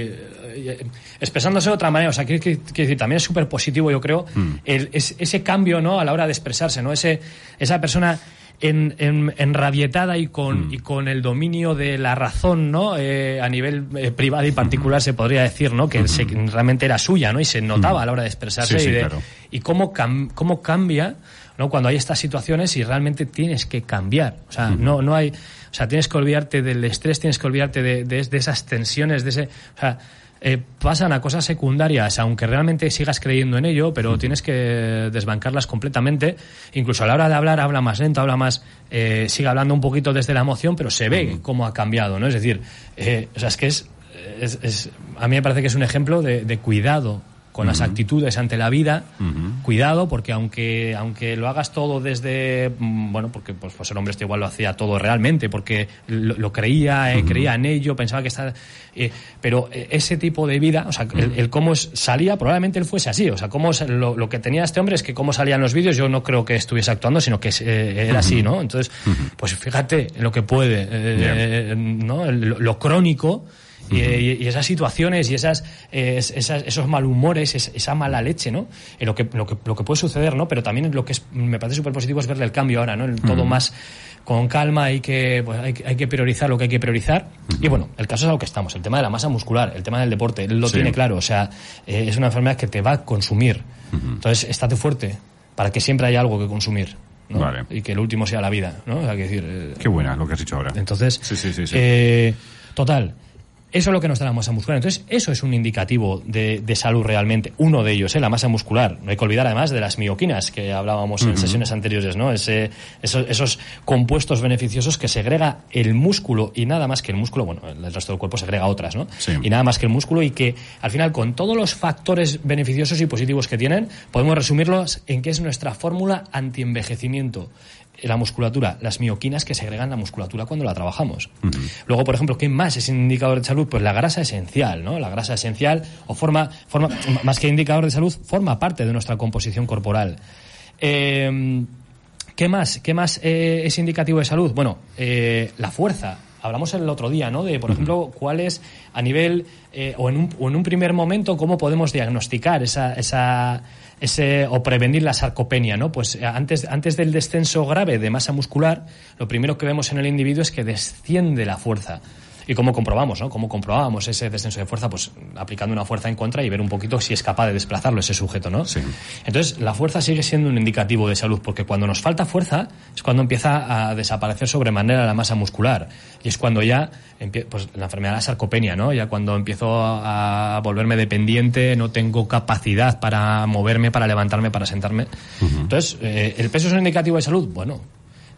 B: eh, expresándose de otra manera. O sea, decir, también es súper positivo, yo creo,
A: Mm.
B: el- es- ese cambio, ¿no? A la hora de expresarse, ¿no? Ese, esa persona en, en- enrabietada y con,
A: Mm.
B: y con el dominio de la razón, ¿no? Eh, a nivel eh, privado y particular se podría decir, ¿no? Que se- realmente era suya, ¿no? Y se notaba a la hora de expresarse
A: Mm. Sí, sí,
B: y, de-
A: claro.
B: y cómo, cam- cómo cambia ¿no? cuando hay estas situaciones y realmente tienes que cambiar. O sea, no, no hay. O sea, tienes que olvidarte del estrés, tienes que olvidarte de, de- de esas tensiones, de ese. O sea, eh, pasan a cosas secundarias, aunque realmente sigas creyendo en ello, pero tienes que desbancarlas completamente. Incluso a la hora de hablar, habla más lento, habla más. Eh, sigue hablando un poquito desde la emoción, pero se ve cómo ha cambiado, ¿no? Es decir, eh, o sea, es que es, es- es- A mí me parece que es un ejemplo de, de cuidado con las actitudes ante la vida, cuidado, porque aunque, aunque lo hagas todo desde, mm, bueno, porque pues, pues el hombre este igual lo hacía todo realmente, porque lo, lo creía, eh, creía en ello, pensaba que estaba, eh, pero eh, ese tipo de vida, o sea, el, el cómo salía, probablemente él fuese así, o sea, cómo lo, lo que tenía este hombre es que cómo salían los vídeos, yo no creo que estuviese actuando, sino que eh, era así, ¿no? Entonces, pues fíjate en lo que puede, ¿no? Lo crónico, y, y- y esas situaciones y esas, eh, es- esas- esos malhumores, es- esa mala leche, ¿no? Lo que, lo que, lo que puede suceder, ¿no? Pero también lo que es, me parece súper positivo es verle el cambio ahora, ¿no? El todo más con calma, hay que, pues, hay, hay que priorizar lo que hay que priorizar. Y bueno, el caso es a lo que estamos, el tema de la masa muscular, el tema del deporte, él lo
A: Sí.
B: tiene claro, o sea, eh, es una enfermedad que te va a consumir. Entonces, estate fuerte para que siempre haya algo que consumir. ¿no?
A: Vale.
B: Y que el último sea la vida, ¿no? O sea, que decir, eh,
A: Qué buena lo que has dicho ahora.
B: entonces,
A: Sí, sí, sí, sí.
B: eh, total. Eso es lo que nos da la masa muscular. Entonces, eso es un indicativo de, de salud realmente. Uno de ellos, ¿eh? la masa muscular. No hay que olvidar además de las mioquinas que hablábamos en sesiones anteriores, ¿no? Ese, esos, esos compuestos beneficiosos que segrega el músculo y nada más que el músculo, bueno, el resto del cuerpo segrega otras, ¿no?
A: Sí.
B: Y nada más que el músculo y que al final con todos los factores beneficiosos y positivos que tienen, podemos resumirlos en que es nuestra fórmula antienvejecimiento la musculatura, las mioquinas que segregan la musculatura cuando la trabajamos. Luego, por ejemplo, ¿qué más es un indicador de salud? Pues la grasa esencial, ¿no? La grasa esencial o forma, forma más que indicador de salud, forma parte de nuestra composición corporal. Eh, ¿Qué más? ¿Qué más eh, es indicativo de salud? Bueno, eh, la fuerza. Hablamos el otro día, ¿no? De, por ejemplo, cuál es a nivel eh, o, en un, o en un primer momento cómo podemos diagnosticar esa, esa ese o prevenir la sarcopenia, ¿no? Pues eh, antes antes del descenso grave de masa muscular, lo primero que vemos en el individuo es que desciende la fuerza. ¿Y cómo comprobamos, no? ¿Cómo comprobamos ese descenso de fuerza? Pues aplicando una fuerza en contra y ver un poquito si es capaz de desplazarlo ese sujeto, ¿no?
A: Sí.
B: Entonces, la fuerza sigue siendo un indicativo de salud, porque cuando nos falta fuerza es cuando empieza a desaparecer sobremanera la masa muscular. Y es cuando ya, pues la enfermedad de la sarcopenia, ¿no? Ya cuando empiezo a volverme dependiente, no tengo capacidad para moverme, para levantarme, para sentarme. Entonces, eh, ¿el peso es un indicativo de salud? Bueno,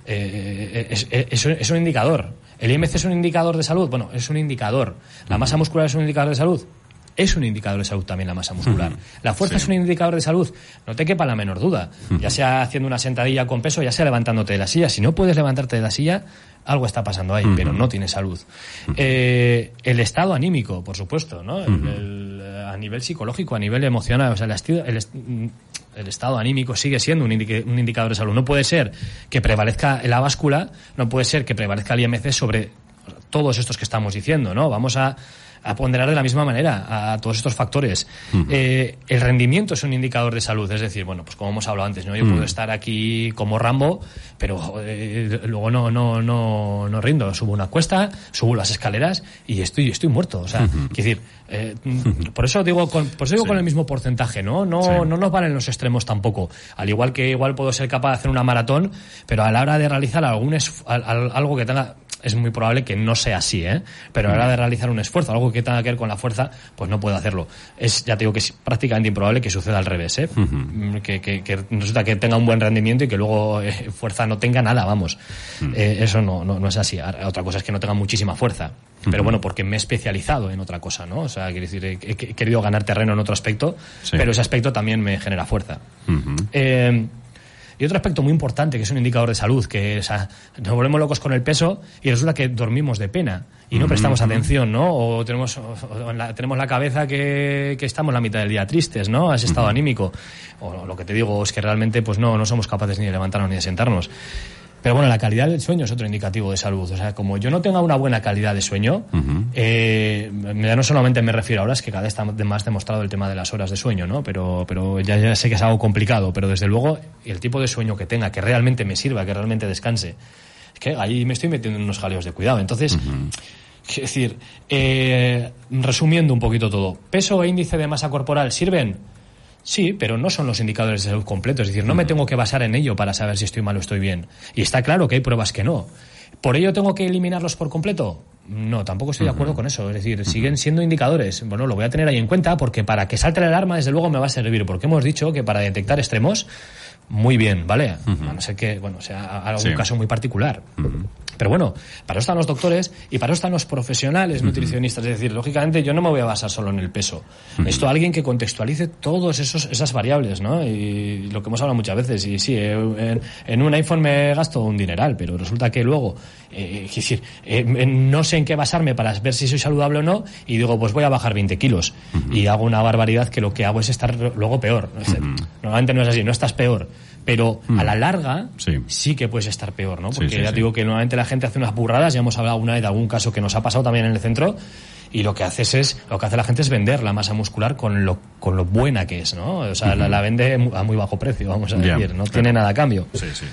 B: eh, es, es- es un indicador. ¿El IMC es un indicador de salud? Bueno, es un indicador. ¿La masa muscular es un indicador de salud? Es un indicador de salud también la masa muscular. ¿La fuerza es un indicador de salud? No te quepa la menor duda. Ya sea haciendo una sentadilla con peso, ya sea levantándote de la silla. Si no puedes levantarte de la silla, algo está pasando ahí, pero no tienes salud. Eh, el estado anímico, por supuesto, ¿no? El- el, a nivel psicológico, a nivel emocional. O sea, el, esti- el est- el estado anímico sigue siendo un, indique- un indicador de salud. No puede ser que prevalezca la báscula, no puede ser que prevalezca el IMC sobre todos estos que estamos diciendo, ¿no? Vamos a, a ponderar de la misma manera a todos estos factores. Eh, el rendimiento es un indicador de salud, es decir, bueno, pues como hemos hablado antes, ¿no? Yo puedo estar aquí como Rambo, pero joder, luego no, no, no, no rindo. Subo una cuesta, subo las escaleras y estoy, estoy muerto. O sea, quiero decir, eh, por eso digo, con, por eso digo
A: Sí.
B: con el mismo porcentaje, ¿no? No,
A: Sí.
B: no nos valen los extremos tampoco. Al igual que igual puedo ser capaz de hacer una maratón, pero a la hora de realizar algún al- algo que tenga es muy probable que no sea así, ¿eh? Pero a la hora de realizar un esfuerzo, algo que tenga que ver con la fuerza, pues no puedo hacerlo. Es, ya te digo que es prácticamente improbable que suceda al revés, ¿eh? Mm, que, que- que resulta que tenga un buen rendimiento y que luego eh, fuerza no tenga nada, vamos. Eh, eso no, no, no es así. Otra cosa es que no tenga muchísima fuerza. Pero bueno, porque me he especializado en otra cosa, ¿no? O sea, quiero decir, he, he- he querido ganar terreno en otro aspecto,
A: Sí.
B: pero ese aspecto también me genera fuerza. Eh, y otro aspecto muy importante, que es un indicador de salud, que o sea, nos volvemos locos con el peso y resulta que dormimos de pena y no prestamos atención, ¿no? O tenemos, o- la, tenemos la cabeza que, que estamos la mitad del día tristes, ¿no? A ese estado anímico. O lo que te digo es que realmente pues no, no somos capaces ni de levantarnos ni de sentarnos. Pero bueno, la calidad del sueño es otro indicativo de salud. O sea, como yo no tenga una buena calidad de sueño, eh, ya no solamente me refiero ahora, es que cada vez está más demostrado el tema de las horas de sueño, ¿no? Pero, pero ya, ya sé que es algo complicado, pero desde luego el tipo de sueño que tenga, que realmente me sirva, que realmente descanse, es que ahí me estoy metiendo en unos jaleos de cuidado. Entonces, quiero decir, eh, resumiendo un poquito todo, peso e índice de masa corporal sirven. Sí, pero no son los indicadores de salud completos. Es decir, no me tengo que basar en ello para saber si estoy mal o estoy bien. Y está claro que hay pruebas que no. ¿Por ello tengo que eliminarlos por completo? No, tampoco estoy de acuerdo con eso. Es decir, siguen siendo indicadores. Bueno, lo voy a tener ahí en cuenta porque para que salte la alarma, desde luego me va a servir. Porque hemos dicho que para detectar extremos, muy bien, ¿vale? A no ser que, bueno, sea algún
A: Sí.
B: caso muy particular. Pero bueno, para eso están los doctores y para eso están los profesionales nutricionistas. Es decir, lógicamente yo no me voy a basar solo en el peso. Esto alguien que contextualice todas esas variables, ¿no? Y lo que hemos hablado muchas veces. Y sí, eh, en, en un iPhone me gasto un dineral, pero resulta que luego, eh, es decir, eh, no sé en qué basarme para ver si soy saludable o no y digo, pues voy a bajar 20 kilos. Y hago una barbaridad que lo que hago es estar luego peor. Normalmente no es así, no estás peor. Pero a la larga
A: Sí.
B: sí que puedes estar peor, ¿no? Porque
A: sí,
B: ya digo que normalmente la gente hace unas burradas, ya hemos hablado una vez de algún caso que nos ha pasado también en el centro, y lo que haces es, lo que hace la gente es vender la masa muscular con lo, con lo buena que es, ¿no? O sea, la, la vende a muy bajo precio, vamos a decir, no
A: claro.
B: tiene nada a cambio.
A: Sí, sí.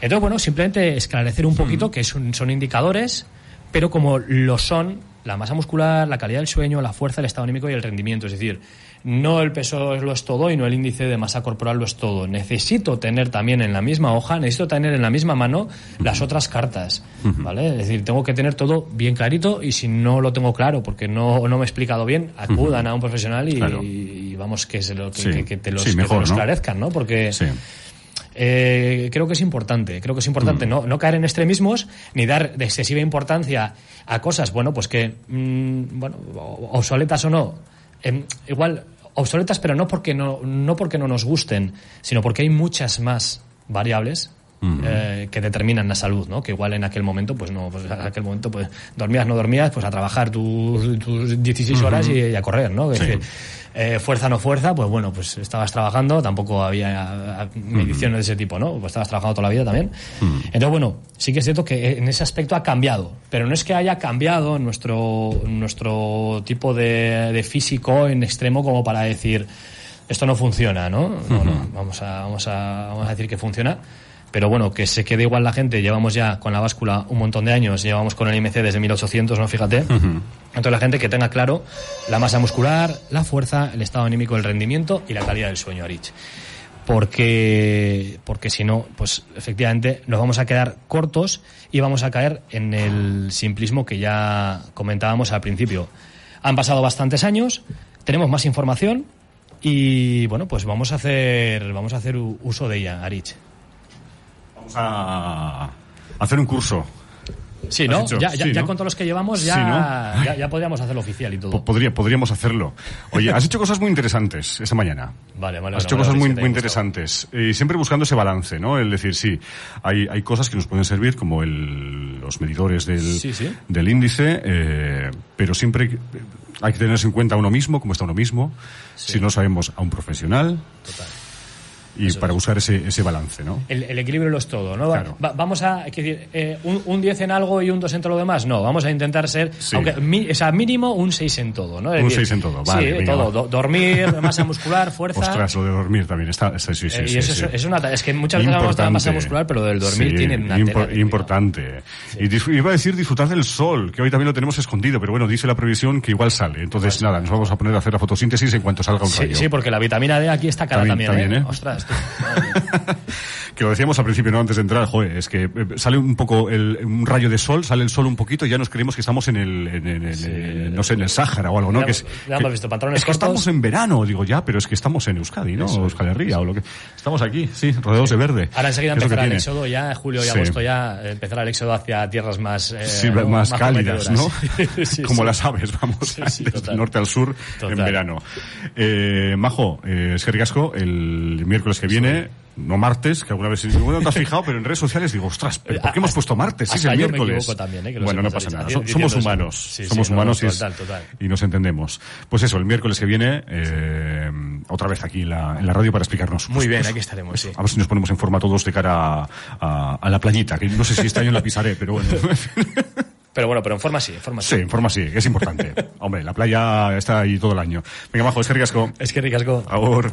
B: Entonces, bueno, simplemente esclarecer un poquito que son, son indicadores, pero como lo son la masa muscular, la calidad del sueño, la fuerza, el estado anímico y el rendimiento. Es decir, no el peso lo es todo y no el índice de masa corporal lo es todo. Necesito tener también en la misma hoja, necesito tener en la misma mano las otras cartas, ¿vale? Es decir, tengo que tener todo bien clarito y si no lo tengo claro porque no, no me he explicado bien, acudan a un profesional y,
A: Claro.
B: y vamos que, se lo, que,
A: Sí.
B: que- que te los,
A: Sí,
B: te
A: ¿no?
B: esclarezcan, ¿no? Porque...
A: Sí.
B: Eh, creo que es importante, creo que es importante no, no caer en extremismos ni dar de excesiva importancia a cosas, bueno, pues que, mm, bueno, obsoletas o no, em, igual obsoletas, pero no porque no, no porque no nos gusten, sino porque hay muchas más variables eh, que determinan la salud, ¿no? Que igual en aquel momento, pues no, pues en aquel momento, pues dormías, no dormías, pues a trabajar tus, tus 16 horas y, y a correr, ¿no? Es
A: Sí.
B: decir, eh, fuerza no fuerza, pues bueno, pues estabas trabajando, tampoco había mediciones de ese tipo, ¿no? Pues estabas trabajando toda la vida también. Entonces, bueno, sí que es cierto que en ese aspecto ha cambiado, pero no es que haya cambiado nuestro, nuestro tipo de, de físico en extremo como para decir esto no funciona, ¿no? No, no, vamos a, vamos a, vamos a decir que funciona. Pero bueno, que se quede igual la gente, llevamos ya con la báscula un montón de años, llevamos con el IMC desde 1800, ¿no? Fíjate. Entonces la gente que tenga claro la masa muscular, la fuerza, el estado anímico, el rendimiento y la calidad del sueño, Arich. Porque, porque si no, pues efectivamente nos vamos a quedar cortos y vamos a caer en el simplismo que ya comentábamos al principio. Han pasado bastantes años, tenemos más información y bueno, pues vamos a hacer, vamos a hacer uso de ella, Arich.
A: Vamos a hacer un curso.
B: Sí,
A: ¿Has
B: ¿no? Ya, ya,
A: Sí,
B: ya
A: ¿no?
B: con todos los que llevamos ya,
A: Sí, ¿no?
B: ya, ya podríamos hacerlo oficial y todo.
A: Po- Podría, podríamos hacerlo. Oye, has hecho cosas muy interesantes esta mañana.
B: Vale, vale.
A: Has hecho cosas muy, muy interesantes. Y siempre buscando ese balance, ¿no? El decir, sí, hay, hay cosas que nos pueden servir, como el, los medidores del,
B: Sí,
A: del índice, eh, pero siempre hay que tenerse en cuenta a uno mismo, cómo está uno mismo, si no sabemos a un profesional. Y para buscar ese, ese balance, ¿no?
B: El, el equilibrio lo es todo, ¿no?
A: Claro.
B: Va- vamos a, decir, eh, un, un 10 en algo y un 2 en todo lo demás. No, vamos a intentar ser,
A: Sí.
B: aunque mi- o sea, mínimo un 6 en todo, ¿no? Es
A: Un
B: decir,
A: 6 en todo,
B: sí,
A: vale, venga,
B: todo.
A: va.
B: Do- dormir, masa muscular, fuerza.
A: Ostras, lo de dormir también está. sí, sí, sí,
B: Eh, y
A: sí,
B: eso
A: sí.
B: es, es una, es que muchas veces hablamos de la masa muscular, pero lo del dormir
A: Sí,
B: tiene una
A: impo-
B: tela de cuidado.
A: importante. Y iba a decir disfrutar del sol, que hoy también lo tenemos escondido, pero bueno, dice la previsión que igual sale. Entonces, nada, nos vamos a poner a hacer la fotosíntesis en cuanto salga un
B: Sí,
A: rayo.
B: sí, porque la vitamina D aquí está cara
A: también,
B: ¿eh?
A: ¿eh?
B: Ostras, tú.
A: que lo decíamos al principio, ¿no? Antes de entrar, joder, es que eh, sale un poco el, un rayo de sol, sale el sol un poquito y ya nos creemos que estamos en el, en, en- en- en- no sé, en el Sáhara o algo, ¿no?
B: Ya-
A: que es,
B: ya
A: que-
B: visto pantalones
A: es que
B: cortos.
A: estamos en verano, digo ya, pero es que estamos en Euskadi, ¿no? Euskal Herria o lo que... Estamos aquí, sí, rodeados de verde.
B: Ahora enseguida empezará el éxodo, ya julio y
A: Sí.
B: agosto ya empezará el éxodo hacia tierras más, eh,
A: Sí, más, cálidas, ¿no?
B: Sí,
A: Como
B: sí.
A: las aves, vamos,
B: Sí, sí,
A: desde
B: total.
A: el norte al sur
B: Total.
A: en verano. Eh, Majo, eh, es que ricasco, el miércoles que viene, no martes, que alguna vez digo, bueno, no te has fijado, pero en redes sociales digo, ostras, ¿pero ¿por qué hemos puesto martes? Sí, es el miércoles.
B: también, ¿eh?
A: bueno, no
B: sepas,
A: pasa nada, so- somos humanos,
B: Sí, sí,
A: somos
B: no, no,
A: humanos y, es- nos entendemos. Pues eso, el miércoles que viene, eh, otra vez aquí en la, en la radio para explicarnos.
B: Muy
A: pues,
B: bien,
A: pues,
B: aquí estaremos, sí.
A: A ver si nos ponemos en forma todos de cara a, a- a la playita, que no sé si este año la pisaré, pero bueno.
B: Pero bueno, pero en forma sí, en forma sí.
A: Sí, en forma sí, es importante. Hombre, la playa está ahí todo el año. Venga, Majo, es que ricasco.
B: Es que ricasco.
A: Ahora.